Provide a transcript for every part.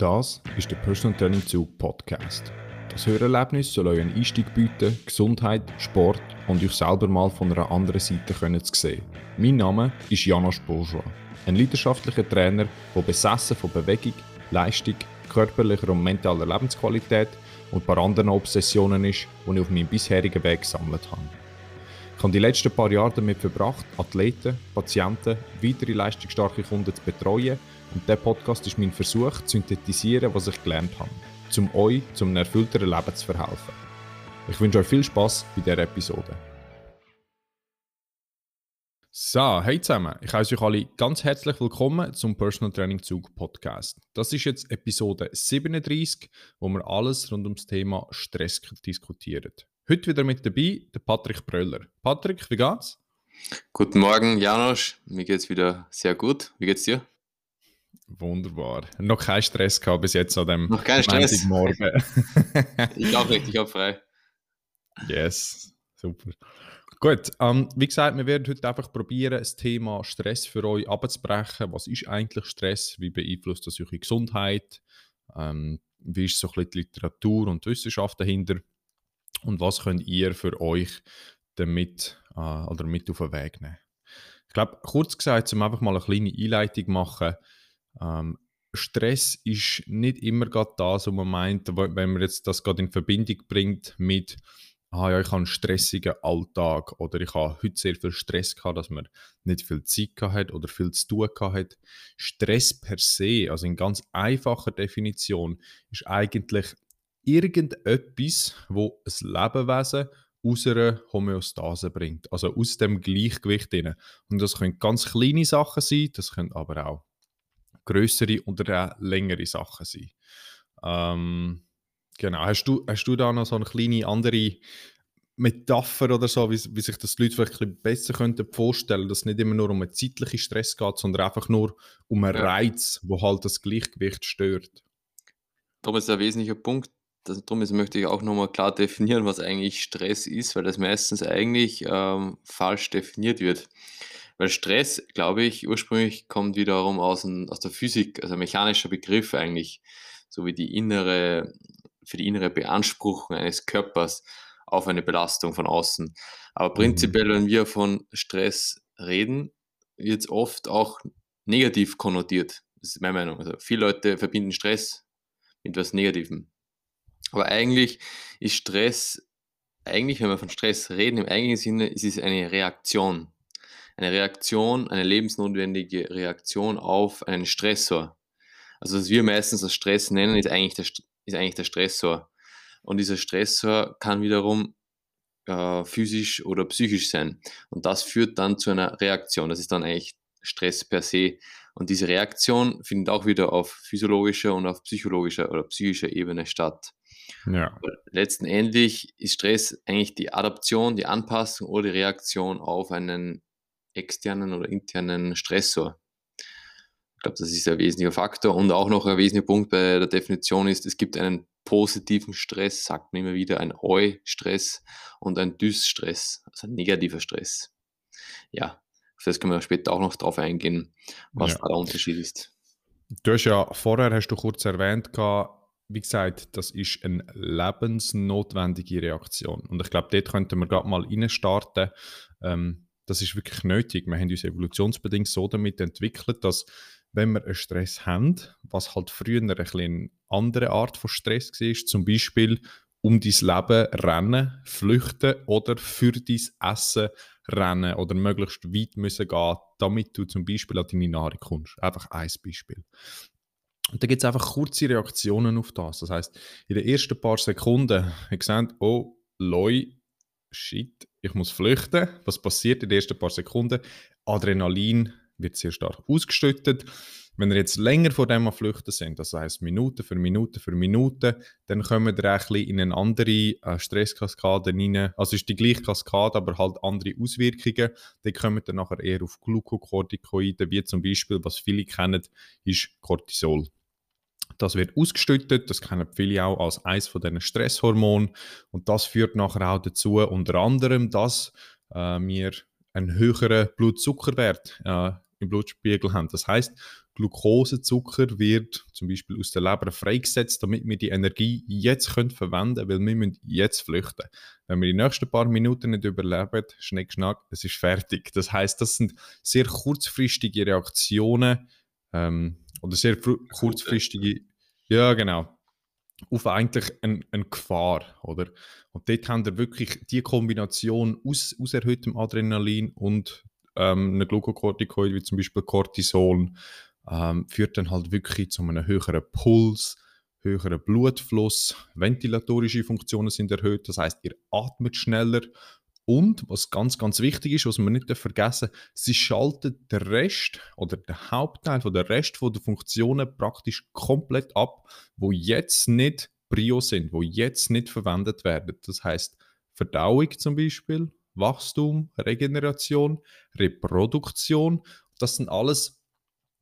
Das ist der Personal Training Zug Podcast. Das Hörerlebnis soll euch einen Einstieg bieten, Gesundheit, Sport und euch selber mal von einer anderen Seite können zu sehen. Mein Name ist Janos Bourgeois, ein leidenschaftlicher Trainer, der besessen von Bewegung, Leistung, körperlicher und mentaler Lebensqualität und ein paar anderen Obsessionen ist, die ich auf meinem bisherigen Weg gesammelt habe. Ich habe die letzten paar Jahre damit verbracht, Athleten, Patienten, weitere leistungsstarke Kunden zu betreuen und dieser Podcast ist mein Versuch, zu synthetisieren, was ich gelernt habe, um euch zum einem erfüllteren Leben zu verhelfen. Ich wünsche euch viel Spaß bei dieser Episode. So, hey zusammen, ich heiße euch alle ganz herzlich willkommen zum Personal Training Zug Podcast. Das ist jetzt Episode 37, wo wir alles rund ums Thema Stress diskutieren. Heute wieder mit dabei der Patrick Bröller. Patrick, wie geht's? Guten Morgen, Janosch. Mir geht's wieder sehr gut. Wie geht's dir? Wunderbar. Noch kein Stress gehabt bis jetzt an dem Noch kein Stress. Morgen. ich auch nicht, ich habe frei. Yes, super. Gut, ähm, wie gesagt, wir werden heute einfach probieren, das Thema Stress für euch abzubrechen. Was ist eigentlich Stress? Wie beeinflusst das eure Gesundheit? Ähm, wie ist so ein bisschen die Literatur und die Wissenschaft dahinter? Und was könnt ihr für euch damit äh, oder mit auf den Weg nehmen? Ich glaube, kurz gesagt, um einfach mal eine kleine Einleitung machen, ähm, Stress ist nicht immer gerade das, was man meint, wenn man jetzt das gerade in Verbindung bringt mit ah ja, ich habe einen stressigen Alltag oder ich habe heute sehr viel Stress gehabt, dass man nicht viel Zeit hat oder viel zu tun gehabt hat. Stress per se, also in ganz einfacher Definition, ist eigentlich irgendetwas, wo ein Lebewesen aus einer Homöostase bringt, also aus dem Gleichgewicht. Drin. Und das können ganz kleine Sachen sein, das können aber auch größere oder auch längere Sachen sein. Ähm, genau. Hast du, hast du da noch so eine kleine andere Metapher oder so, wie, wie sich das die Leute vielleicht ein besser könnten vorstellen, dass es nicht immer nur um einen zeitlichen Stress geht, sondern einfach nur um einen Reiz, wo halt das Gleichgewicht stört? Darum ist ein wesentlicher Punkt. Das, darum ist, möchte ich auch nochmal klar definieren, was eigentlich Stress ist, weil das meistens eigentlich ähm, falsch definiert wird. Weil Stress, glaube ich, ursprünglich kommt wiederum aus, ein, aus der Physik, also ein mechanischer Begriff eigentlich, so wie die innere, für die innere Beanspruchung eines Körpers auf eine Belastung von außen. Aber mhm. prinzipiell, wenn wir von Stress reden, wird es oft auch negativ konnotiert. Das ist meine Meinung. Also viele Leute verbinden Stress mit etwas Negativem. Aber eigentlich ist Stress, eigentlich, wenn wir von Stress reden, im eigentlichen Sinne, ist es eine Reaktion eine Reaktion, eine lebensnotwendige Reaktion auf einen Stressor. Also was wir meistens als Stress nennen, ist eigentlich der, ist eigentlich der Stressor. Und dieser Stressor kann wiederum äh, physisch oder psychisch sein. Und das führt dann zu einer Reaktion. Das ist dann eigentlich Stress per se. Und diese Reaktion findet auch wieder auf physiologischer und auf psychologischer oder psychischer Ebene statt. Ja. Letztendlich ist Stress eigentlich die Adaption, die Anpassung oder die Reaktion auf einen externen oder internen Stressor. Ich glaube, das ist ein wesentlicher Faktor. Und auch noch ein wesentlicher Punkt bei der Definition ist, es gibt einen positiven Stress, sagt man immer wieder, ein Eu-Stress und ein Dys-Stress, also ein negativer Stress. Ja, auf das können wir später auch noch drauf eingehen, was ja. da der Unterschied ist. Du hast ja vorher, hast du kurz erwähnt, wie gesagt, das ist eine lebensnotwendige Reaktion. Und ich glaube, dort könnten wir gerade mal reinstarten. Ähm, das ist wirklich nötig. Wir haben uns evolutionsbedingt so damit entwickelt, dass wenn wir einen Stress haben, was halt früher eine, eine andere Art von Stress war, zum Beispiel um dein Leben rennen, flüchten oder für dein Essen rennen oder möglichst weit müssen gehen, damit du zum Beispiel an deine Nahrung kommst. Einfach ein Beispiel. Und da gibt es einfach kurze Reaktionen auf das. Das heißt, in den ersten paar Sekunden, ihr seht, oh, Loi, shit, ich muss flüchten. Was passiert in den ersten paar Sekunden? Adrenalin wird sehr stark ausgeschüttet. Wenn ihr jetzt länger vor dem Flüchten sind, das heißt Minute für Minute für Minute, dann kommen wir ein in eine andere äh, Stresskaskade rein. Also ist die gleiche Kaskade, aber halt andere Auswirkungen. Dann kommen wir nachher eher auf Glukokortikoide, wie zum Beispiel, was viele kennen, ist Cortisol. Das wird ausgestüttet, das kennen viele auch als eines von diesen Stresshormonen und das führt nachher auch dazu, unter anderem, dass äh, wir einen höheren Blutzuckerwert äh, im Blutspiegel haben. Das heißt, Glukosezucker wird zum Beispiel aus der Leber freigesetzt, damit wir die Energie jetzt können verwenden können, weil wir müssen jetzt flüchten. Wenn wir die nächsten paar Minuten nicht überleben, schnick, schnack, es ist fertig. Das heißt, das sind sehr kurzfristige Reaktionen ähm, oder sehr kurzfristige, ja genau, auf eigentlich eine ein Gefahr, oder? Und dort haben wir wirklich die Kombination aus, aus erhöhtem Adrenalin und ähm, einem Glukokortikoid, wie zum Beispiel Cortison, ähm, führt dann halt wirklich zu einem höheren Puls, höheren Blutfluss, ventilatorische Funktionen sind erhöht, das heißt, ihr atmet schneller und was ganz, ganz wichtig ist, was man nicht vergessen sie schaltet den Rest oder den Hauptteil von der Rest der Funktionen praktisch komplett ab, wo jetzt nicht Prio sind, wo jetzt nicht verwendet werden. Das heißt Verdauung zum Beispiel, Wachstum, Regeneration, Reproduktion. Das sind alles,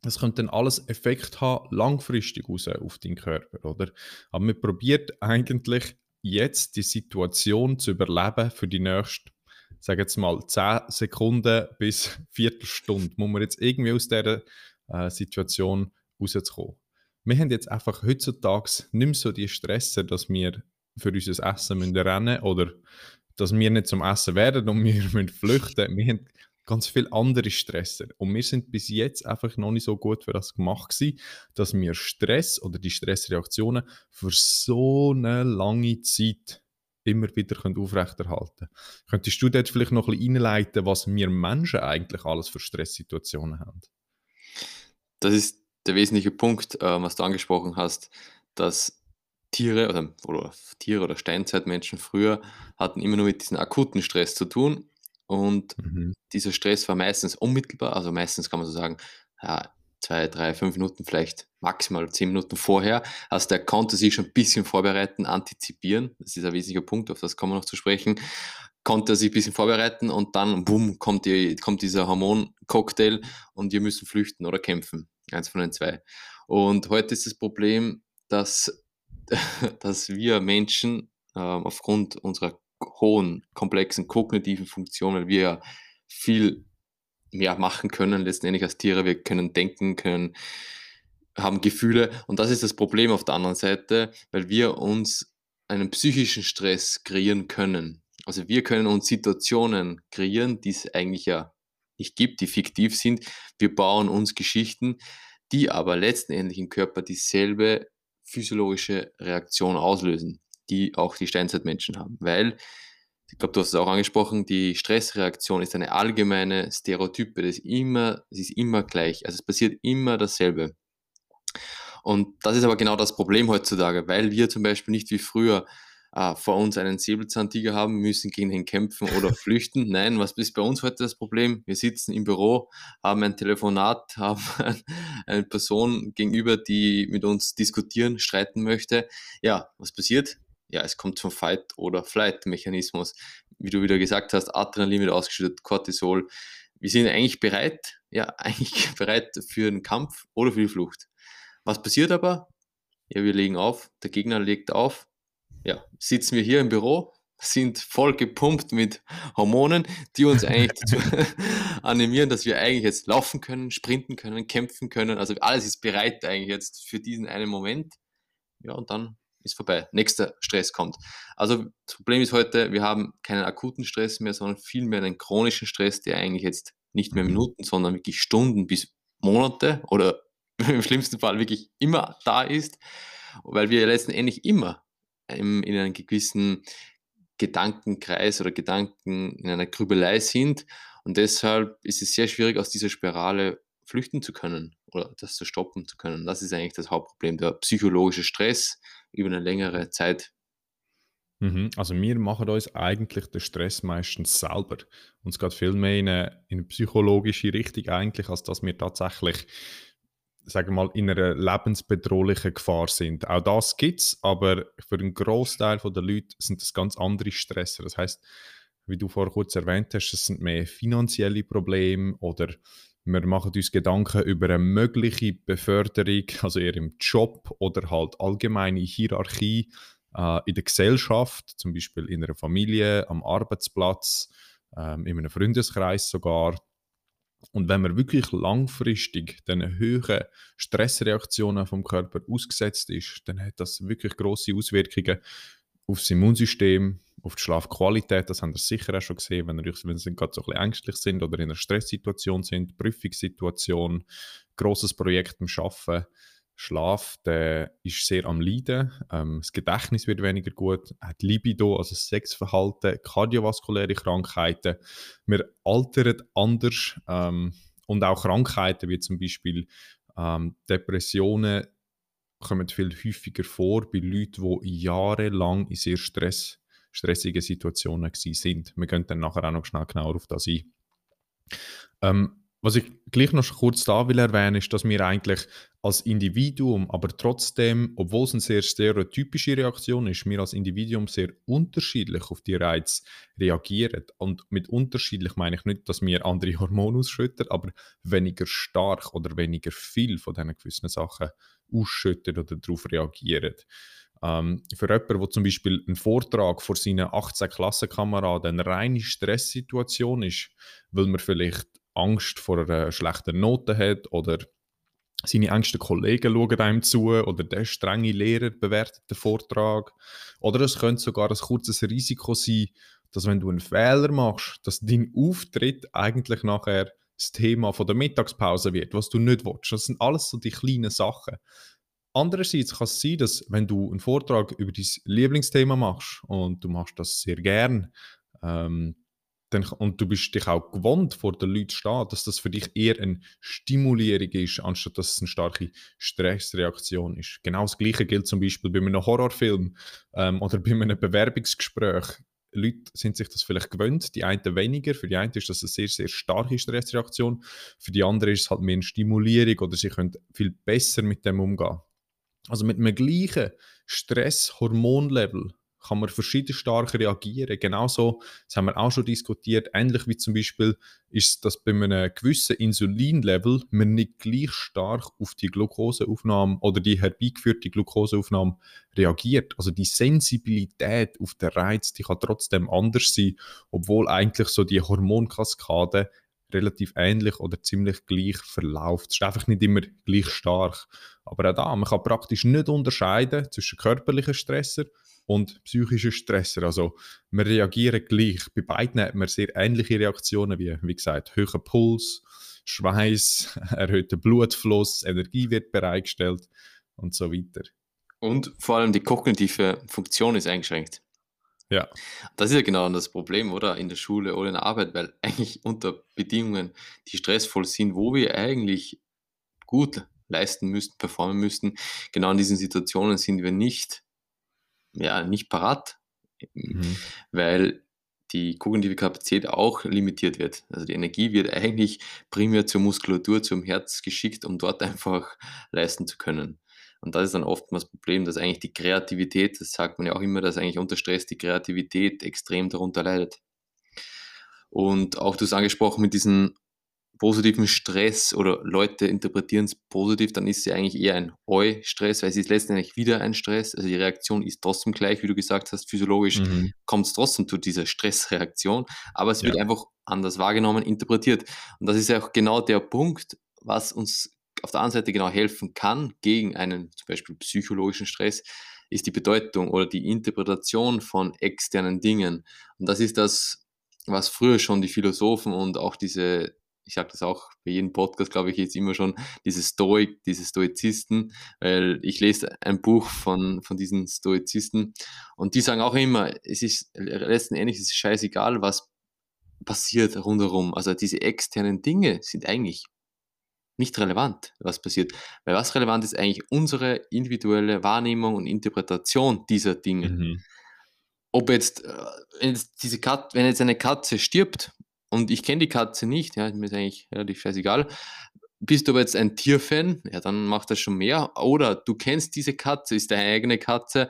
das könnte dann alles Effekt haben, langfristig raus auf den Körper, oder? Aber man probiert eigentlich jetzt die Situation zu überleben für die nächsten, sage jetzt mal, 10 Sekunden bis Viertelstunde. Muss man jetzt irgendwie aus dieser äh, Situation rauszukommen. Wir haben jetzt einfach heutzutage nicht mehr so die Stresse, dass wir für unser Essen müssen rennen oder dass wir nicht zum Essen werden und wir müssen flüchten. Wir haben ganz viele andere Stresser. Und wir sind bis jetzt einfach noch nicht so gut für das gemacht gewesen, dass wir Stress oder die Stressreaktionen für so eine lange Zeit immer wieder aufrechterhalten können. Könntest du dort vielleicht noch ein bisschen einleiten, was wir Menschen eigentlich alles für Stresssituationen haben? Das ist der wesentliche Punkt, äh, was du angesprochen hast, dass Tiere oder, oder Tiere oder Steinzeitmenschen früher hatten immer nur mit diesem akuten Stress zu tun. Und mhm. dieser Stress war meistens unmittelbar, also meistens kann man so sagen, ja, zwei, drei, fünf Minuten, vielleicht maximal zehn Minuten vorher. Also der konnte sich schon ein bisschen vorbereiten, antizipieren. Das ist ein wesentlicher Punkt, auf das kommen wir noch zu sprechen. Konnte er sich ein bisschen vorbereiten und dann, boom, kommt, die, kommt dieser Hormoncocktail und wir müssen flüchten oder kämpfen. Eins von den zwei. Und heute ist das Problem, dass dass wir Menschen äh, aufgrund unserer hohen, komplexen kognitiven Funktionen, wir viel mehr machen können, letztendlich als Tiere. Wir können denken, können, haben Gefühle. Und das ist das Problem auf der anderen Seite, weil wir uns einen psychischen Stress kreieren können. Also wir können uns Situationen kreieren, die es eigentlich ja nicht gibt, die fiktiv sind. Wir bauen uns Geschichten, die aber letztendlich im Körper dieselbe physiologische Reaktion auslösen, die auch die Steinzeitmenschen haben. Weil, ich glaube, du hast es auch angesprochen, die Stressreaktion ist eine allgemeine Stereotype. Das ist immer, es ist immer gleich. Also es passiert immer dasselbe. Und das ist aber genau das Problem heutzutage, weil wir zum Beispiel nicht wie früher äh, vor uns einen Säbelzahntiger haben, müssen gegen ihn kämpfen oder flüchten. Nein, was ist bei uns heute das Problem? Wir sitzen im Büro, haben ein Telefonat, haben eine Person gegenüber, die mit uns diskutieren, streiten möchte. Ja, was passiert? Ja, es kommt zum Fight- oder Flight-Mechanismus. Wie du wieder gesagt hast, Adrenalin wird ausgeschüttet, Cortisol. Wir sind eigentlich bereit, ja, eigentlich bereit für den Kampf oder für die Flucht. Was passiert aber? Ja, wir legen auf, der Gegner legt auf, ja, sitzen wir hier im Büro, sind voll gepumpt mit Hormonen, die uns eigentlich dazu animieren, dass wir eigentlich jetzt laufen können, sprinten können, kämpfen können. Also alles ist bereit eigentlich jetzt für diesen einen Moment. Ja, und dann ist vorbei. Nächster Stress kommt. Also das Problem ist heute, wir haben keinen akuten Stress mehr, sondern vielmehr einen chronischen Stress, der eigentlich jetzt nicht mehr mhm. Minuten, sondern wirklich Stunden bis Monate oder im schlimmsten Fall wirklich immer da ist, weil wir letzten Endes immer in einem gewissen Gedankenkreis oder Gedanken in einer Grübelei sind. Und deshalb ist es sehr schwierig, aus dieser Spirale flüchten zu können oder das zu stoppen zu können. Das ist eigentlich das Hauptproblem, der psychologische Stress über eine längere Zeit. Mhm. Also wir machen uns eigentlich den Stress meistens selber. Und es geht viel mehr in eine, in eine psychologische Richtung eigentlich, als dass wir tatsächlich sagen wir mal, in einer lebensbedrohlichen Gefahr sind. Auch das gibt es, aber für einen Großteil der Leute sind das ganz andere Stresser. Das heißt, wie du vorher kurz erwähnt hast, es sind mehr finanzielle Probleme oder wir machen uns Gedanken über eine mögliche Beförderung, also eher im Job oder halt allgemeine Hierarchie äh, in der Gesellschaft, zum Beispiel in einer Familie, am Arbeitsplatz, ähm, in einem Freundeskreis sogar. Und wenn man wirklich langfristig den höheren Stressreaktionen vom Körper ausgesetzt ist, dann hat das wirklich große Auswirkungen aufs Immunsystem, auf die Schlafqualität. Das haben Sie sicher auch schon gesehen, wenn, ihr, wenn Sie gerade so ein bisschen ängstlich sind oder in einer Stresssituation sind, Prüfungssituation, großes Projekt am Arbeiten. Schlaf, der ist sehr am Leiden. Ähm, das Gedächtnis wird weniger gut, hat Libido, also Sexverhalten, kardiovaskuläre Krankheiten. Wir altern anders ähm, und auch Krankheiten wie zum Beispiel ähm, Depressionen kommen viel häufiger vor bei Leuten, die jahrelang in sehr Stress, stressigen Situationen sind. Wir gehen dann nachher auch noch schnell genauer auf das ein. Ähm, was ich gleich noch kurz da will erwähnen, ist, dass wir eigentlich als Individuum, aber trotzdem, obwohl es eine sehr stereotypische Reaktion ist, wir als Individuum sehr unterschiedlich auf die Reize reagieren. Und mit unterschiedlich meine ich nicht, dass wir andere Hormone ausschütten, aber weniger stark oder weniger viel von diesen gewissen Sachen ausschütten oder darauf reagieren. Ähm, für jemanden, der zum Beispiel einen Vortrag vor seinen 18 Klassenkameraden eine reine Stresssituation ist, weil man vielleicht Angst vor einer schlechten Note hat oder seine engsten Kollegen schauen einem zu oder der strenge Lehrer bewertet den Vortrag. Oder es könnte sogar ein kurzes Risiko sein, dass wenn du einen Fehler machst, dass dein Auftritt eigentlich nachher das Thema von der Mittagspause wird, was du nicht willst. Das sind alles so die kleinen Sachen. Andererseits kann es sein, dass wenn du einen Vortrag über dein Lieblingsthema machst und du machst das sehr gern, ähm, dann, und du bist dich auch gewohnt, vor den Leuten zu stehen, dass das für dich eher eine Stimulierung ist, anstatt dass es eine starke Stressreaktion ist. Genau das Gleiche gilt zum Beispiel bei einem Horrorfilm ähm, oder bei einem Bewerbungsgespräch. Leute sind sich das vielleicht gewöhnt, die einen weniger. Für die einen ist das eine sehr, sehr starke Stressreaktion. Für die anderen ist es halt mehr eine Stimulierung oder sie können viel besser mit dem umgehen. Also mit einem gleichen Stresshormonlevel kann man verschieden stark reagieren. Genauso, das haben wir auch schon diskutiert, ähnlich wie zum Beispiel ist das bei einem gewissen Insulinlevel man nicht gleich stark auf die Glukoseaufnahme oder die herbeigeführte Glukoseaufnahme reagiert. Also die Sensibilität auf den Reiz, die kann trotzdem anders sein, obwohl eigentlich so die Hormonkaskade relativ ähnlich oder ziemlich gleich verläuft. Es ist einfach nicht immer gleich stark. Aber auch da, man kann praktisch nicht unterscheiden zwischen körperlichen Stressor und psychische Stresser. Also wir reagieren gleich. Bei beiden hat man sehr ähnliche Reaktionen, wie, wie gesagt, höherer Puls, Schweiß, erhöhter Blutfluss, Energie wird bereitgestellt und so weiter. Und vor allem die kognitive Funktion ist eingeschränkt. Ja. Das ist ja genau das Problem, oder? In der Schule oder in der Arbeit, weil eigentlich unter Bedingungen, die stressvoll sind, wo wir eigentlich gut leisten müssten, performen müssten, genau in diesen Situationen sind wir nicht ja, nicht parat, mhm. weil die kognitive Kapazität auch limitiert wird. Also die Energie wird eigentlich primär zur Muskulatur, zum Herz geschickt, um dort einfach leisten zu können. Und das ist dann oftmals das Problem, dass eigentlich die Kreativität, das sagt man ja auch immer, dass eigentlich unter Stress die Kreativität extrem darunter leidet. Und auch du hast angesprochen mit diesen positiven Stress oder Leute interpretieren es positiv, dann ist ja eigentlich eher ein Eu-Stress, weil es ist letztendlich wieder ein Stress. Also die Reaktion ist trotzdem gleich, wie du gesagt hast, physiologisch mhm. kommt es trotzdem zu dieser Stressreaktion, aber es ja. wird einfach anders wahrgenommen, interpretiert. Und das ist ja auch genau der Punkt, was uns auf der einen Seite genau helfen kann gegen einen zum Beispiel psychologischen Stress, ist die Bedeutung oder die Interpretation von externen Dingen. Und das ist das, was früher schon die Philosophen und auch diese ich sage das auch bei jedem Podcast, glaube ich, jetzt immer schon, diese Stoik, diese Stoizisten, weil ich lese ein Buch von, von diesen Stoizisten und die sagen auch immer, es ist letzten Endes es ist scheißegal, was passiert rundherum. Also diese externen Dinge sind eigentlich nicht relevant, was passiert. Weil was relevant ist eigentlich unsere individuelle Wahrnehmung und Interpretation dieser Dinge. Mhm. Ob jetzt, äh, jetzt diese Kat wenn jetzt eine Katze stirbt und ich kenne die Katze nicht, ja, mir ist eigentlich relativ scheißegal. Bist du aber jetzt ein Tierfan, ja, dann macht das schon mehr. Oder du kennst diese Katze, ist deine eigene Katze,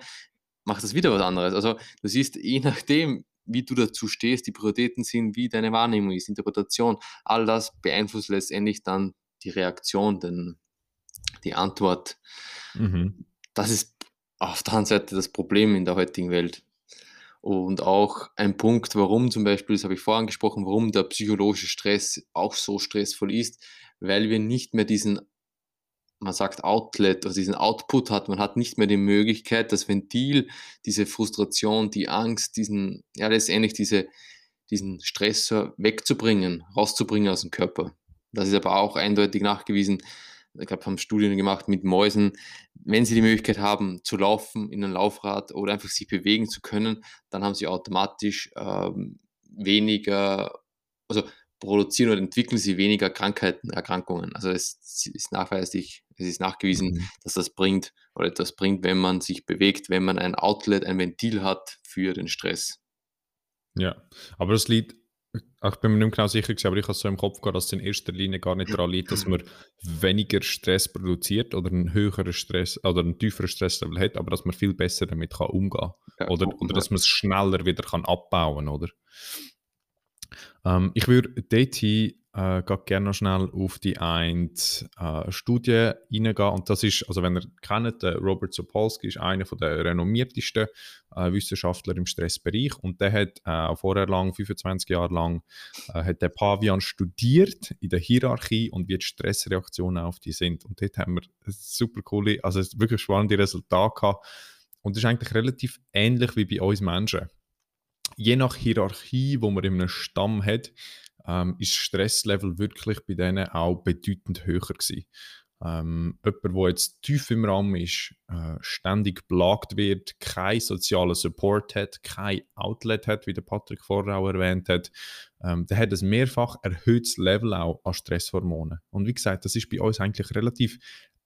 macht das wieder was anderes. Also du siehst, je nachdem, wie du dazu stehst, die Prioritäten sind, wie deine Wahrnehmung ist, Interpretation, all das beeinflusst letztendlich dann die Reaktion, denn die Antwort. Mhm. Das ist auf der anderen Seite das Problem in der heutigen Welt. Und auch ein Punkt, warum zum Beispiel, das habe ich vorhin angesprochen, warum der psychologische Stress auch so stressvoll ist, weil wir nicht mehr diesen, man sagt Outlet, also diesen Output hat. Man hat nicht mehr die Möglichkeit, das Ventil, diese Frustration, die Angst, diesen, ja, letztendlich diese, diesen Stressor wegzubringen, rauszubringen aus dem Körper. Das ist aber auch eindeutig nachgewiesen, ich glaube, haben Studien gemacht mit Mäusen, wenn sie die Möglichkeit haben zu laufen in einem Laufrad oder einfach sich bewegen zu können, dann haben sie automatisch ähm, weniger, also produzieren oder entwickeln sie weniger Krankheiten, Erkrankungen. Also es ist nachweislich, es ist nachgewiesen, mhm. dass das bringt oder etwas bringt, wenn man sich bewegt, wenn man ein Outlet, ein Ventil hat für den Stress. Ja, aber das liegt ich bin mir nicht genau sicher, aber ich habe so im Kopf gehabt, dass es in erster Linie gar nicht daran liegt, dass man weniger Stress produziert oder einen höheren Stress oder einen tieferen Stresslevel hat, aber dass man viel besser damit kann umgehen kann. Oder, oder dass man es schneller wieder kann abbauen kann, oder? Ähm, ich würde dort äh, gerne noch schnell auf die eine äh, Studie eingehen. Und das ist, also wenn ihr kennt, der Robert Sapolsky ist einer der renommiertesten äh, Wissenschaftler im Stressbereich und der hat äh, vorher lang, 25 Jahre lang, äh, hat der Pavian studiert in der Hierarchie und wie die Stressreaktionen auf die sind. Und dort haben wir super coole, also wirklich spannende Resultate gehabt. Und das ist eigentlich relativ ähnlich wie bei uns Menschen. Je nach Hierarchie, wo man in einem Stamm hat, ähm, ist Stresslevel wirklich bei denen auch bedeutend höher gewesen. Ähm, jemand, der jetzt tief im Raum ist, äh, ständig belagt wird, keinen sozialen Support hat, kein Outlet hat, wie der Patrick vorher auch erwähnt hat, ähm, der hat ein mehrfach erhöhtes Level auch an Stresshormonen. Und wie gesagt, das ist bei uns eigentlich relativ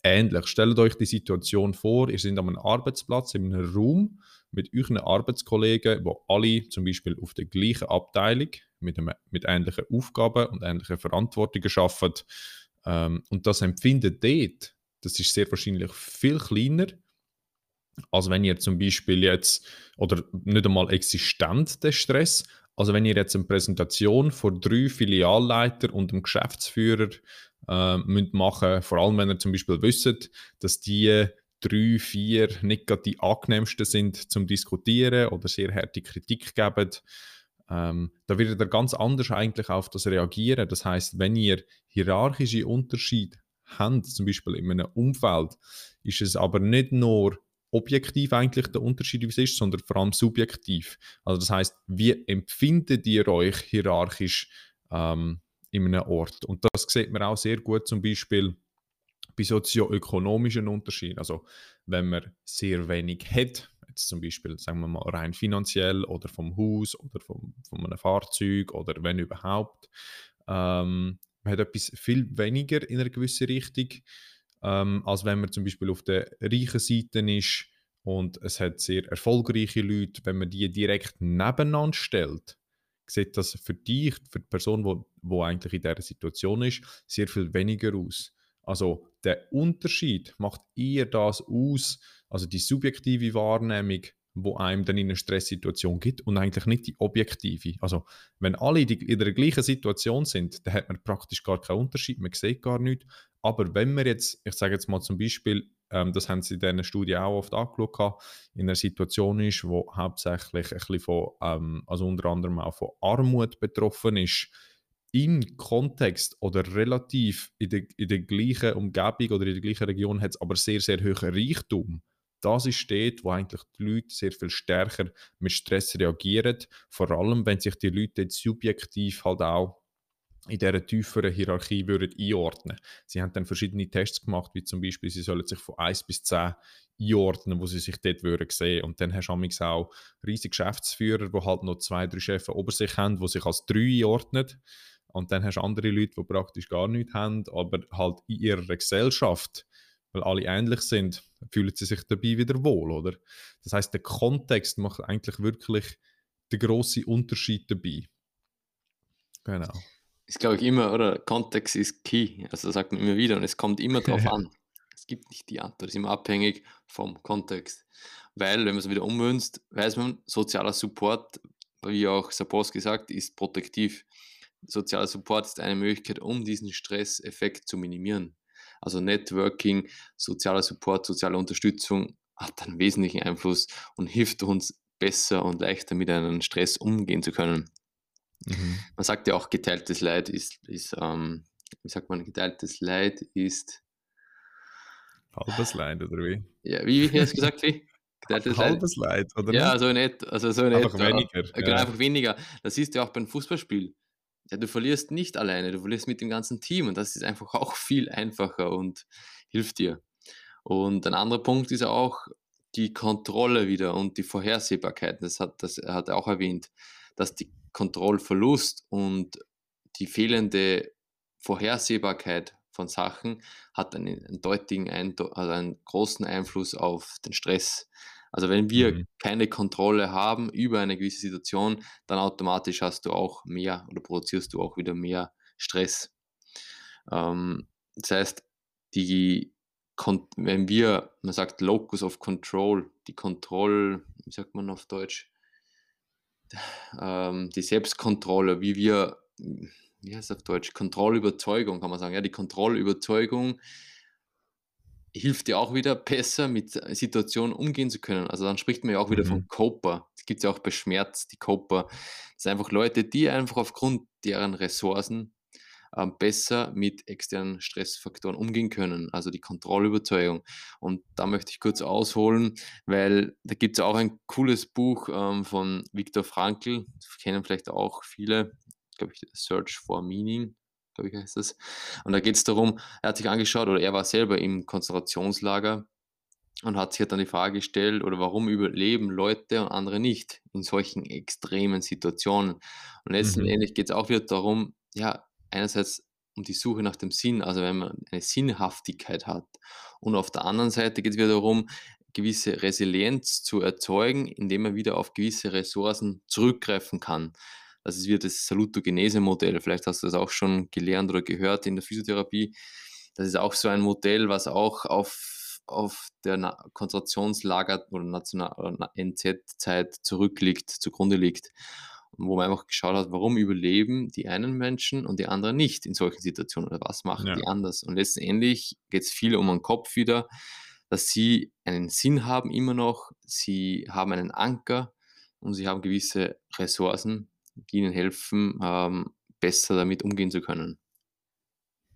ähnlich. Stellt euch die Situation vor, ihr seid an einem Arbeitsplatz, in einem Raum mit euren Arbeitskollegen, die alle zum Beispiel auf der gleichen Abteilung mit, einem, mit ähnlichen Aufgaben und ähnlichen Verantwortungen arbeiten. Ähm, und das Empfinden dort, das ist sehr wahrscheinlich viel kleiner, als wenn ihr zum Beispiel jetzt, oder nicht einmal existent der Stress, also wenn ihr jetzt eine Präsentation vor drei Filialleiter und einem Geschäftsführer äh, müsst machen, vor allem wenn ihr zum Beispiel wisst, dass die drei, vier nicht gerade die angenehmsten sind zum Diskutieren oder sehr harte Kritik geben, ähm, da wird er ganz anders eigentlich auf das reagieren. Das heißt, wenn ihr hierarchische Unterschiede habt, zum Beispiel in einem Umfeld, ist es aber nicht nur objektiv eigentlich der Unterschied, wie es ist, sondern vor allem subjektiv. Also das heißt, wie empfindet ihr euch hierarchisch ähm, in einem Ort? Und das sieht man auch sehr gut zum Beispiel bei sozioökonomischen Unterschieden. Also wenn man sehr wenig hat, jetzt zum Beispiel, sagen wir mal, rein finanziell oder vom Haus oder vom, von einem Fahrzeug oder wenn überhaupt, ähm, man hat etwas viel weniger in einer gewissen Richtung, ähm, als wenn man zum Beispiel auf der reichen Seite ist und es hat sehr erfolgreiche Leute, wenn man die direkt nebeneinander stellt, sieht das für dich, für die Person, die wo, wo eigentlich in dieser Situation ist, sehr viel weniger aus. Also der Unterschied macht eher das aus, also die subjektive Wahrnehmung, wo einem dann in einer Stresssituation gibt und eigentlich nicht die objektive. Also wenn alle in der gleichen Situation sind, dann hat man praktisch gar keinen Unterschied, man sieht gar nichts. Aber wenn man jetzt, ich sage jetzt mal zum Beispiel, ähm, das haben sie in dieser Studie auch oft angeschaut, in einer Situation ist, wo hauptsächlich ein bisschen von, ähm, also unter anderem auch von Armut betroffen ist, im Kontext oder relativ in der, in der gleichen Umgebung oder in der gleichen Region hat es aber sehr, sehr hohen Reichtum. Das ist dort, wo eigentlich die Leute sehr viel stärker mit Stress reagieren. Vor allem, wenn sich die Leute jetzt subjektiv halt auch in dieser tieferen Hierarchie würden einordnen. Sie haben dann verschiedene Tests gemacht, wie zum Beispiel, sie sollen sich von 1 bis 10 einordnen, wo sie sich dort würden sehen. Und dann hast du auch riesige Geschäftsführer, die halt noch zwei, drei Chefs über sich haben, die sich als drei einordnen. Und dann hast du andere Leute, die praktisch gar nichts haben, aber halt in ihrer Gesellschaft, weil alle ähnlich sind, fühlen sie sich dabei wieder wohl, oder? Das heißt, der Kontext macht eigentlich wirklich den grossen Unterschied dabei. Genau. Ist, glaube ich, immer, oder? Kontext ist key. Also das sagt man immer wieder und es kommt immer darauf an. Es gibt nicht die Antwort, es ist immer abhängig vom Kontext. Weil, wenn man es wieder umwünscht, weiß man, sozialer Support, wie auch Sapos gesagt, ist protektiv sozialer Support ist eine Möglichkeit, um diesen Stresseffekt zu minimieren. Also Networking, sozialer Support, soziale Unterstützung hat einen wesentlichen Einfluss und hilft uns besser und leichter mit einem Stress umgehen zu können. Mhm. Man sagt ja auch, geteiltes Leid ist, ist ähm, wie sagt man, geteiltes Leid ist. Halbes Leid, oder wie? Ja, wie, hast du gesagt, wie? Geteiltes Halbes Leid, Leid oder? Ja, so nicht. Also so nicht. Einfach weniger. Genau, ja. einfach weniger. Das siehst du auch beim Fußballspiel. Ja, du verlierst nicht alleine, du verlierst mit dem ganzen Team und das ist einfach auch viel einfacher und hilft dir. Und ein anderer Punkt ist auch die Kontrolle wieder und die Vorhersehbarkeit. Das hat, das hat er auch erwähnt, dass die Kontrollverlust und die fehlende Vorhersehbarkeit von Sachen hat einen, einen deutigen, also einen großen Einfluss auf den Stress. Also wenn wir mhm. keine Kontrolle haben über eine gewisse Situation, dann automatisch hast du auch mehr oder produzierst du auch wieder mehr Stress. Ähm, das heißt, die, wenn wir, man sagt Locus of Control, die Kontrolle, wie sagt man auf Deutsch, ähm, die Selbstkontrolle, wie wir, wie heißt es auf Deutsch, Kontrollüberzeugung kann man sagen, ja, die Kontrollüberzeugung hilft dir auch wieder besser mit Situationen umgehen zu können. Also dann spricht man ja auch wieder mhm. von Coper. Es gibt ja auch bei Schmerz die Coper. Das sind einfach Leute, die einfach aufgrund deren Ressourcen ähm, besser mit externen Stressfaktoren umgehen können, also die Kontrollüberzeugung. Und da möchte ich kurz ausholen, weil da gibt es auch ein cooles Buch ähm, von Viktor Frankl, das kennen vielleicht auch viele, glaube ich, Search for Meaning, glaube ich heißt das. Und da geht es darum, er hat sich angeschaut, oder er war selber im Konzentrationslager und hat sich halt dann die Frage gestellt, oder warum überleben Leute und andere nicht in solchen extremen Situationen. Und letztendlich mhm. geht es auch wieder darum, ja, einerseits um die Suche nach dem Sinn, also wenn man eine Sinnhaftigkeit hat. Und auf der anderen Seite geht es wieder darum, gewisse Resilienz zu erzeugen, indem man wieder auf gewisse Ressourcen zurückgreifen kann. Das ist wieder das Salutogenese-Modell. Vielleicht hast du das auch schon gelernt oder gehört in der Physiotherapie. Das ist auch so ein Modell, was auch auf, auf der Konzentrationslager- oder National- NZ-Zeit zurückliegt, zugrunde liegt wo man einfach geschaut hat, warum überleben die einen Menschen und die anderen nicht in solchen Situationen oder was machen ja. die anders. Und letztendlich geht es viel um den Kopf wieder, dass sie einen Sinn haben immer noch, sie haben einen Anker und sie haben gewisse Ressourcen, die ihnen helfen, ähm, besser damit umgehen zu können.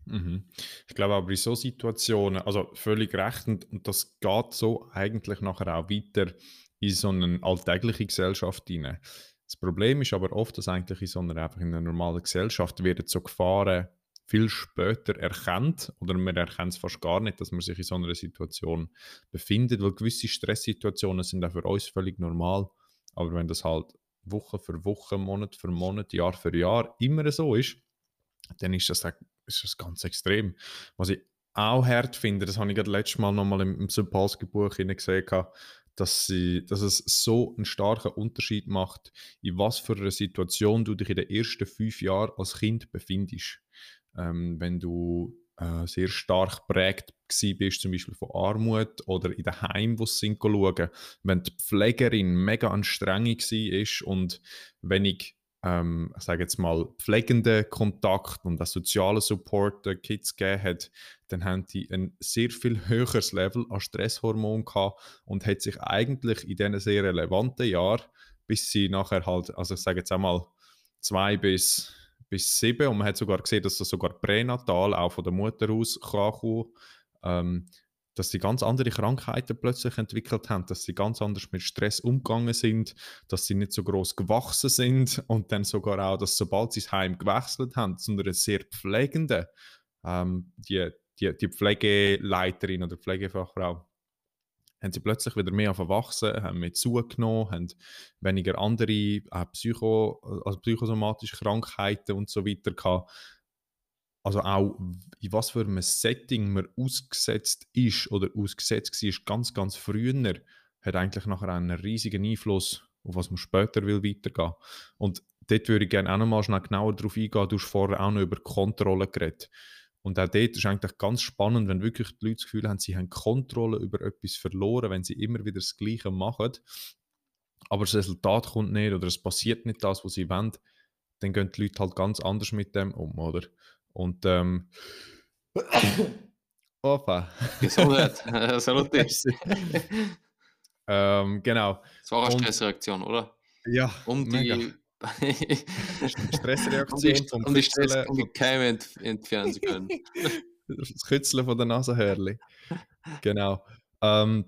Mhm. Ich glaube aber in so Situationen, also völlig recht, und, und das geht so eigentlich nachher auch weiter in so eine alltägliche Gesellschaft hinein. Das Problem ist aber oft, dass eigentlich in so einer, einfach in einer normalen Gesellschaft werden so Gefahren viel später erkannt oder man erkennt es fast gar nicht, dass man sich in so einer Situation befindet, weil gewisse Stresssituationen sind auch für uns völlig normal. Aber wenn das halt Woche für Woche, Monat für Monat, Jahr für Jahr immer so ist, dann ist das, ist das ganz extrem. Was ich auch hart finde, das habe ich gerade letztes Mal nochmal im, im Subpolski-Buch gesehen, dass, sie, dass es so einen starken Unterschied macht, in was für einer Situation du dich in den ersten fünf Jahren als Kind befindest. Ähm, wenn du äh, sehr stark prägt bist, zum Beispiel von Armut oder in den Heim, wo sie schauen, wenn die Pflegerin mega anstrengend war und wenn ich ähm, ich sage jetzt mal, pflegenden Kontakt und das soziale Support den Kids gegeben hat, dann haben die ein sehr viel höheres Level an Stresshormon gehabt und hat sich eigentlich in diesen sehr relevanten Jahren, bis sie nachher halt, also ich sage jetzt einmal zwei bis, bis sieben. Und man hat sogar gesehen, dass das sogar pränatal auch von der Mutter aus kann ähm, dass sie ganz andere Krankheiten plötzlich entwickelt haben, dass sie ganz anders mit Stress umgegangen sind, dass sie nicht so groß gewachsen sind und dann sogar auch, dass sobald sie das Heim gewechselt haben zu einer sehr pflegenden, ähm, die, die, die Pflegeleiterin oder Pflegefachfrau, haben sie plötzlich wieder mehr verwachsen, haben mehr zugenommen, haben weniger andere äh, Psycho, also psychosomatische Krankheiten und so weiter gehabt also auch in was für einem Setting man ausgesetzt ist oder ausgesetzt war, ganz, ganz früher, hat eigentlich nachher einen riesigen Einfluss auf was man später will weitergehen. Und dort würde ich gerne auch nochmal schnell genauer darauf eingehen. Du hast vorher auch noch über Kontrolle geredet. Und auch dort ist eigentlich ganz spannend, wenn wirklich die Leute das Gefühl haben, sie haben Kontrolle über etwas verloren, wenn sie immer wieder das Gleiche machen, aber das Resultat kommt nicht oder es passiert nicht das, was sie wollen, dann gehen die Leute halt ganz anders mit dem um, oder? Und ähm, Opa. Gesundheit, Saluti. Ähm, genau. Das war eine Stressreaktion, oder? Ja, um mega. Stressreaktion vom um die Stress, um die Keime ent, entfernen zu können. das Kützeln von der Nasenhörli. Genau. Ähm,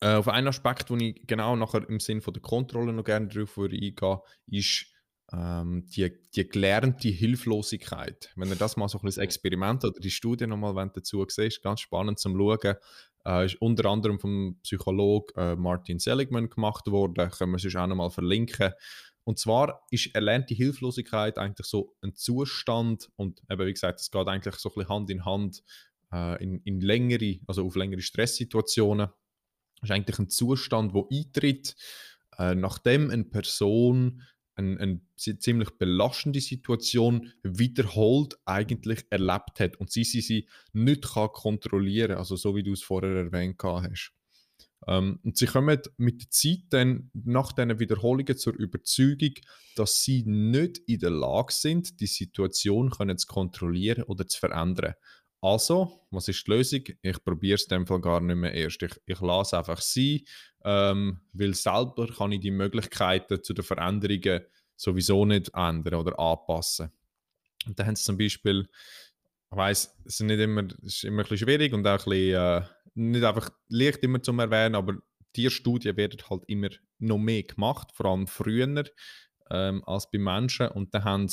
äh, auf einen Aspekt, wo ich genau nachher im Sinn von der Kontrolle noch gerne drauf würde eingehen, ist ähm, die, die gelernte Hilflosigkeit. Wenn ihr das mal so ein Experiment oder die Studie nochmal dazu seht, ganz spannend zum Schauen, äh, ist unter anderem vom Psychologen äh, Martin Seligman gemacht worden, können wir sonst auch nochmal verlinken. Und zwar ist erlernte Hilflosigkeit eigentlich so ein Zustand und eben wie gesagt, es geht eigentlich so ein bisschen Hand in Hand äh, in, in längere, also auf längere Stresssituationen. Das ist eigentlich ein Zustand, wo eintritt, äh, nachdem eine Person eine, eine ziemlich belastende Situation wiederholt eigentlich erlebt hat und sie sie, sie nicht kann kontrollieren also so wie du es vorher erwähnt hast. Ähm, und sie kommen mit der Zeit dann nach diesen Wiederholungen zur Überzeugung, dass sie nicht in der Lage sind, die Situation können zu kontrollieren oder zu verändern. Also, was ist die Lösung? Ich probiere es in dem Fall gar nicht mehr erst. Ich, ich lasse einfach sein, ähm, weil selber kann ich die Möglichkeiten zu den Veränderungen sowieso nicht ändern oder anpassen. Und da haben sie zum Beispiel, ich weiss, es ist nicht immer, es ist immer ein schwierig und auch ein bisschen, äh, nicht einfach leicht immer zum Erwähnen, aber Tierstudien werden halt immer noch mehr gemacht, vor allem früher ähm, als bei Menschen. Und da haben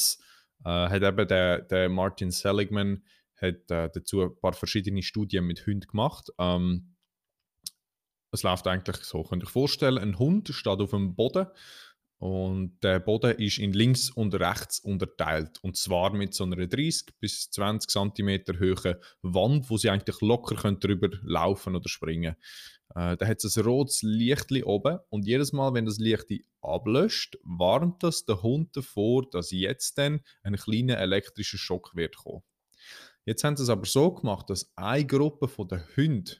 äh, hat eben der, der Martin Seligman hat äh, dazu ein paar verschiedene Studien mit Hunden gemacht. Ähm, es läuft eigentlich so, könnt ihr euch vorstellen, ein Hund steht auf dem Boden und der Boden ist in links und rechts unterteilt. Und zwar mit so einer 30 bis 20 cm hohen Wand, wo sie eigentlich locker können drüber laufen oder springen äh, Da hat es ein rotes Licht oben und jedes Mal, wenn das Licht ablöscht, warnt das der Hund davor, dass jetzt dann ein kleiner elektrischer Schock wird kommen. Jetzt haben sie es aber so gemacht, dass eine Gruppe von den Hunden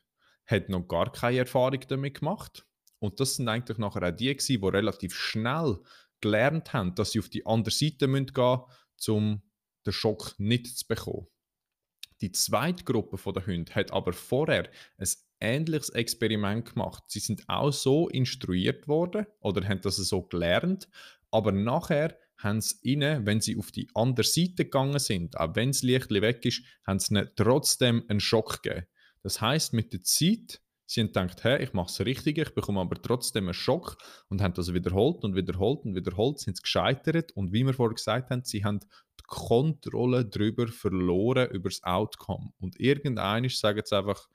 hat noch gar keine Erfahrung damit gemacht. Und das sind eigentlich nachher auch die gewesen, die relativ schnell gelernt haben, dass sie auf die andere Seite gehen müssen, um den Schock nicht zu bekommen. Die zweite Gruppe von den Hunden hat aber vorher ein ähnliches Experiment gemacht. Sie sind auch so instruiert worden oder haben das so gelernt, aber nachher haben sie ihnen, wenn sie auf die andere Seite gegangen sind, auch wenn das Licht weg ist, haben sie ihnen trotzdem einen Schock gegeben. Das heißt, mit der Zeit, sie haben gedacht, hey, ich mache es richtig, ich bekomme aber trotzdem einen Schock und haben das wiederholt und wiederholt und wiederholt, sind sie gescheitert und wie wir vorher gesagt haben, sie haben die Kontrolle darüber verloren, über das Outcome. Und irgendeiner sagen sie einfach,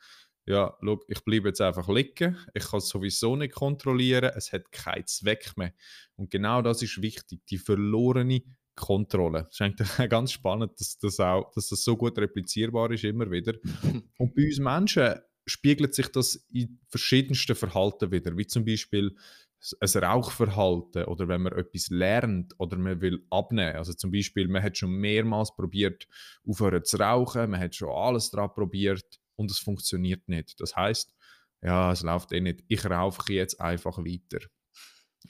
ja, schau, ich bleibe jetzt einfach liegen, ich kann es sowieso nicht kontrollieren, es hat keinen Zweck mehr. Und genau das ist wichtig, die verlorene Kontrolle. Es ist eigentlich ganz spannend, dass das, auch, dass das so gut replizierbar ist, immer wieder. Und bei uns Menschen spiegelt sich das in verschiedensten Verhalten wieder, wie zum Beispiel ein Rauchverhalten oder wenn man etwas lernt oder man will abnehmen. Also zum Beispiel, man hat schon mehrmals probiert, aufhören zu rauchen, man hat schon alles daran probiert und es funktioniert nicht. Das heißt, ja, es läuft eh nicht. Ich rauche jetzt einfach weiter.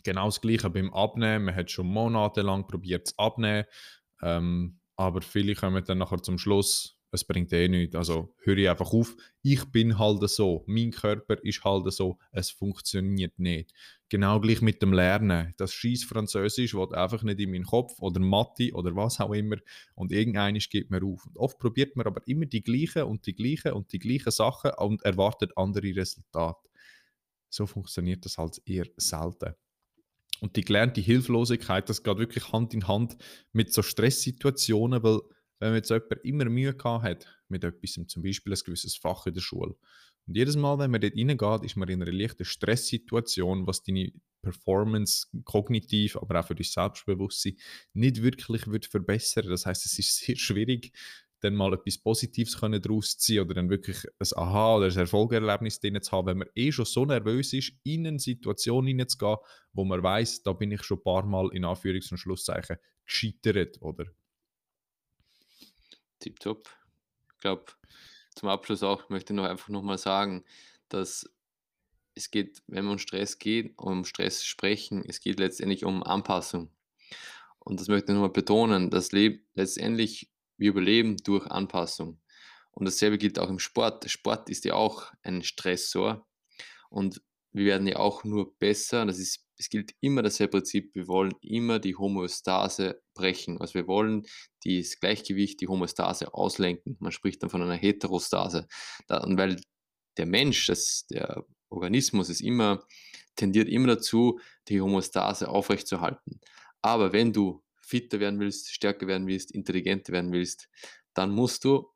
Genau das Gleiche beim Abnehmen. Man hat schon monatelang probiert zu abnehmen, ähm, aber viele kommen dann nachher zum Schluss, es bringt eh nichts. Also höre ich einfach auf. Ich bin halt so. Mein Körper ist halt so. Es funktioniert nicht. Genau gleich mit dem Lernen. Das scheiß Französisch wird einfach nicht in meinen Kopf oder Mathe oder was auch immer. Und irgendeines geht mir auf. Und oft probiert man aber immer die gleichen und die gleichen und die gleichen Sachen und erwartet andere Resultate. So funktioniert das halt eher selten. Und die gelernte Hilflosigkeit, das geht wirklich Hand in Hand mit so Stresssituationen, weil wenn jetzt jemand immer Mühe gehabt hat mit etwas, zum Beispiel ein gewisses Fach in der Schule, und jedes Mal, wenn man dort reingeht, ist man in einer leichten Stresssituation, was deine Performance kognitiv, aber auch für dein Selbstbewusstsein nicht wirklich wird verbessern. Das heißt, es ist sehr schwierig, dann mal etwas Positives können daraus ziehen oder dann wirklich ein Aha- oder ein Erfolgserlebnis drin zu haben, wenn man eh schon so nervös ist, in eine Situation hineinzugehen, wo man weiß, da bin ich schon ein paar Mal in Anführungs- und Schlusszeichen gescheitert, oder? Tipptopp. Ich glaube, zum Abschluss auch möchte ich noch einfach nochmal sagen, dass es geht, wenn wir um Stress geht, um Stress sprechen, es geht letztendlich um Anpassung. Und das möchte ich nochmal betonen, dass letztendlich wir überleben durch Anpassung. Und dasselbe gilt auch im Sport. Sport ist ja auch ein Stressor. Und wir werden ja auch nur besser. Das ist, es gilt immer dasselbe Prinzip. Wir wollen immer die Homöostase brechen. Also wir wollen das Gleichgewicht, die Homöostase auslenken. Man spricht dann von einer Heterostase. Und weil der Mensch, das, der Organismus ist immer, tendiert immer dazu, die Homöostase aufrechtzuerhalten. Aber wenn du fitter werden willst, stärker werden willst, intelligenter werden willst, dann musst du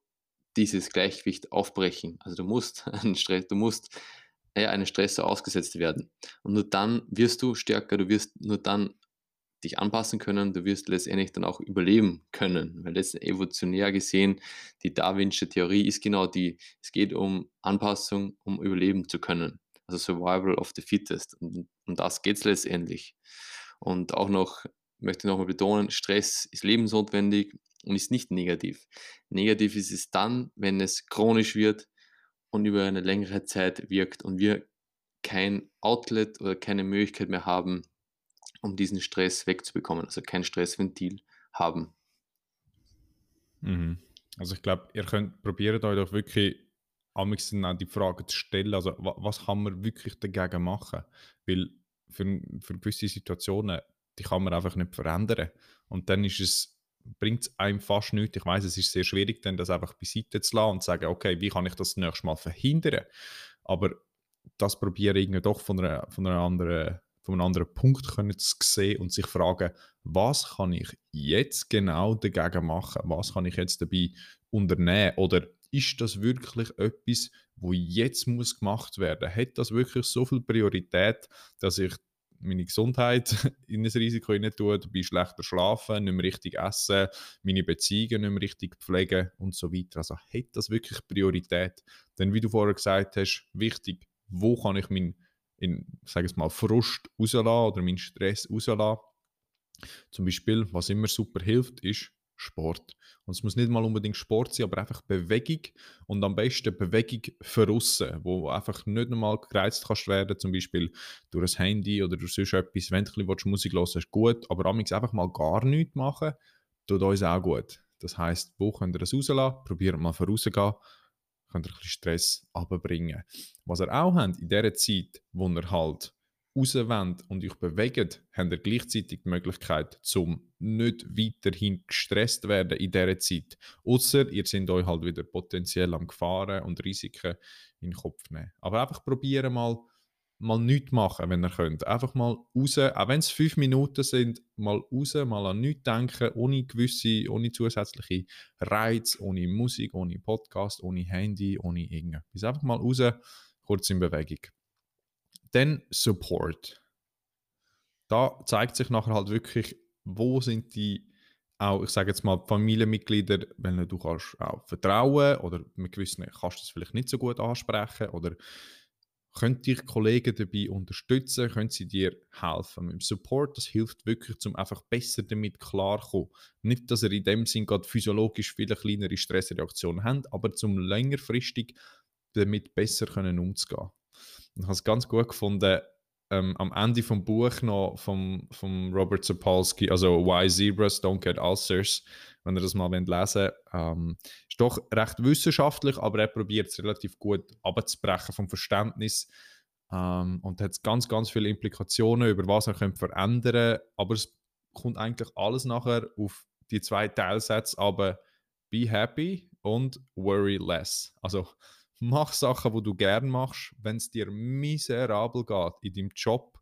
dieses Gleichgewicht aufbrechen. Also du musst du musst äh, einem Stress ausgesetzt werden. Und nur dann wirst du stärker, du wirst nur dann dich anpassen können, du wirst letztendlich dann auch überleben können. Weil letztendlich evolutionär gesehen, die Darwinsche Theorie ist genau die, es geht um Anpassung, um überleben zu können. Also Survival of the Fittest. Und um das geht es letztendlich. Und auch noch, möchte ich nochmal betonen, Stress ist lebensnotwendig und ist nicht negativ. Negativ ist es dann, wenn es chronisch wird und über eine längere Zeit wirkt und wir kein Outlet oder keine Möglichkeit mehr haben, um diesen Stress wegzubekommen, also kein Stressventil haben. Mhm. Also ich glaube, ihr könnt probieren euch doch wirklich am auch die Frage zu stellen, also was kann man wirklich dagegen machen? Weil für, für gewisse Situationen, die kann man einfach nicht verändern. Und dann ist es, bringt es einem fast nichts. Ich weiß, es ist sehr schwierig, dann das einfach beiseite zu lassen und zu sagen, okay, wie kann ich das nächstes Mal verhindern? Aber das probiere ich doch von, einer, von, einer anderen, von einem anderen Punkt können zu sehen und sich fragen, was kann ich jetzt genau dagegen machen? Was kann ich jetzt dabei unternehmen? Oder ist das wirklich etwas, wo jetzt muss gemacht werden? Hat das wirklich so viel Priorität, dass ich meine Gesundheit in ein Risiko hinein tue, dabei schlechter schlafen, nicht mehr richtig essen, meine Beziehungen nicht mehr richtig pflegen und so weiter. Also hat das wirklich Priorität? Denn wie du vorher gesagt hast, wichtig, wo kann ich meinen, in, sage es mal, Frust rauslassen oder meinen Stress rauslassen? Zum Beispiel, was immer super hilft, ist Sport. Und es muss nicht mal unbedingt Sport sein, aber einfach Bewegung und am besten Bewegung für aussen, wo einfach nicht normal gereizt kannst werden, zum Beispiel durch ein Handy oder durch sonst etwas. Wenn du ein bisschen Musik hören ist gut, aber amigs einfach mal gar nichts machen, tut uns auch gut. Das heisst, wo könnt ihr das rauslassen? Probiert mal vorausgehen, könnt ihr ein bisschen Stress abbringen. Was ihr auch habt in dieser Zeit, wo ihr halt rauswollt und euch bewegt, habt ihr gleichzeitig die Möglichkeit, zum nicht weiterhin gestresst werden in dieser Zeit. Außer ihr seid euch halt wieder potenziell am Gefahren und Risiken in den Kopf nehmen. Aber einfach probieren mal, mal nichts machen, wenn ihr könnt. Einfach mal raus, auch wenn es fünf Minuten sind, mal raus, mal an nichts denken, ohne gewisse, ohne zusätzliche Reiz, ohne Musik, ohne Podcast, ohne Handy, ohne irgendetwas. Einfach mal raus, kurz in Bewegung. Dann Support. Da zeigt sich nachher halt wirklich, wo sind die auch, ich sage jetzt mal, Familienmitglieder, wenn du kannst auch vertrauen oder mit gewissen kannst du das vielleicht nicht so gut ansprechen oder können dich Kollegen dabei unterstützen, können sie dir helfen. Mit dem Support, das hilft wirklich, um einfach besser damit klarzukommen. Nicht, dass ihr in dem Sinn gerade physiologisch viele kleinere Stressreaktionen habt, aber zum längerfristig damit besser können umzugehen. Ich habe es ganz gut gefunden, ähm, am Ende vom Buch noch vom, vom Robert Sapolsky, also Why Zebras Don't Get Ulcers, wenn ihr das mal lesen wollt. Ähm, ist doch recht wissenschaftlich, aber er probiert es relativ gut abzubrechen vom Verständnis ähm, und hat ganz, ganz viele Implikationen, über was er könnte verändern aber es kommt eigentlich alles nachher auf die zwei Teilsätze, aber be happy und worry less. Also Mach Sachen, die du gerne machst. Wenn es dir miserabel geht in deinem Job,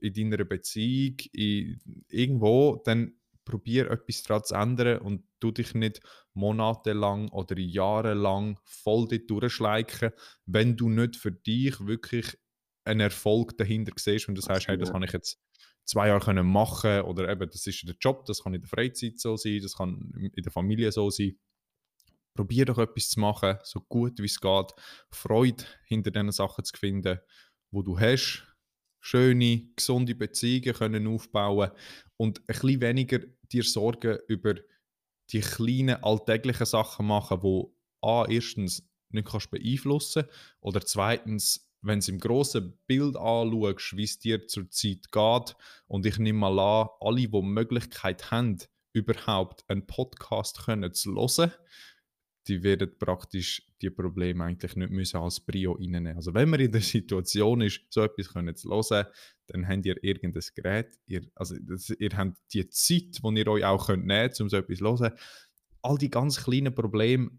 in deiner Beziehung, in, irgendwo, dann probier etwas daran zu ändern und du dich nicht monatelang oder jahrelang voll dort durchschleichen, wenn du nicht für dich wirklich einen Erfolg dahinter siehst und du sagst, hey, das kann ich jetzt zwei Jahre können machen oder eben, das ist der Job, das kann in der Freizeit so sein, das kann in der Familie so sein probier doch etwas zu machen, so gut wie es geht. Freude hinter diesen Sachen zu finden, wo du hast. Schöne, gesunde Beziehungen können aufbauen und ein bisschen weniger dir Sorgen über die kleinen alltäglichen Sachen machen, wo A, erstens nicht kannst beeinflussen oder zweitens, wenn du im grossen Bild anschaust, wie es dir zurzeit geht und ich nehme mal an, alle, die Möglichkeit haben, überhaupt einen Podcast können zu hören, die werden praktisch die Probleme eigentlich nicht müssen als Prio reinnehmen. Also wenn man in der Situation ist, so etwas können zu hören, dann habt ihr irgendein Gerät, ihr, also das, ihr habt die Zeit, die ihr euch auch könnt nehmen könnt, um so etwas zu hören. All die ganz kleinen Probleme,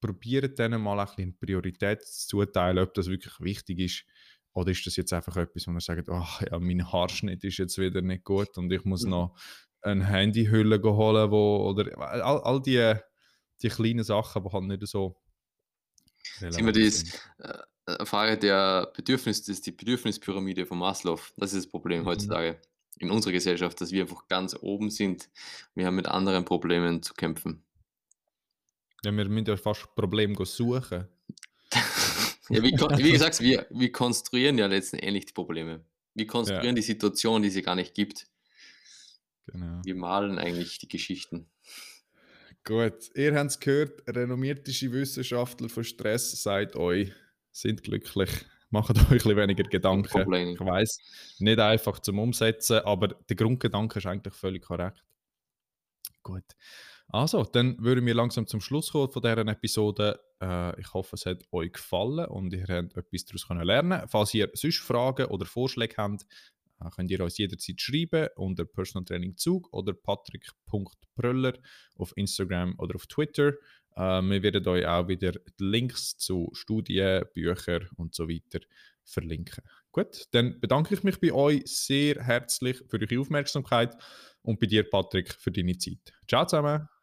probiert denen mal ein bisschen Priorität zuteilen, ob das wirklich wichtig ist. Oder ist das jetzt einfach etwas, wo man sagt, ach ja, mein Haarschnitt ist jetzt wieder nicht gut und ich muss mhm. noch eine Handyhülle holen, wo, oder all, all die die kleinen Sachen, die halt nicht so. Sind wir das äh, Frage der Bedürfnis, das ist die Bedürfnispyramide von Maslow. Das ist das Problem mhm. heutzutage in unserer Gesellschaft, dass wir einfach ganz oben sind. Wir haben mit anderen Problemen zu kämpfen. Ja, wir müssen ja fast Probleme suchen. ja, wie, wie gesagt, wir, wir konstruieren ja letztendlich die Probleme. Wir konstruieren ja. die Situation, die sie gar nicht gibt. Genau. Wir malen eigentlich die Geschichten. Gut, ihr habt es gehört, renommierte Wissenschaftler von Stress sagt euch, sind glücklich, macht euch ein bisschen weniger Gedanken. Ich weiß, nicht einfach zum Umsetzen, aber der Grundgedanke ist eigentlich völlig korrekt. Gut. Also, dann würden wir langsam zum Schluss kommen von dieser Episode. Äh, ich hoffe, es hat euch gefallen und ihr habt etwas daraus lernen. Falls ihr sonst Fragen oder Vorschläge habt, könnt ihr uns jederzeit schreiben unter Personal Training Zug oder patrick.pröller auf Instagram oder auf Twitter. Äh, wir werden euch auch wieder die Links zu Studien, Büchern und so weiter verlinken. Gut, dann bedanke ich mich bei euch sehr herzlich für eure Aufmerksamkeit und bei dir, Patrick, für deine Zeit. Ciao zusammen!